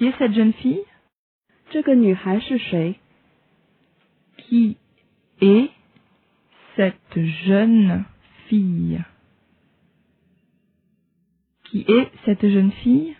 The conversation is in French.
Qui est cette jeune fille? Qui est cette jeune fille? Qui est cette jeune fille?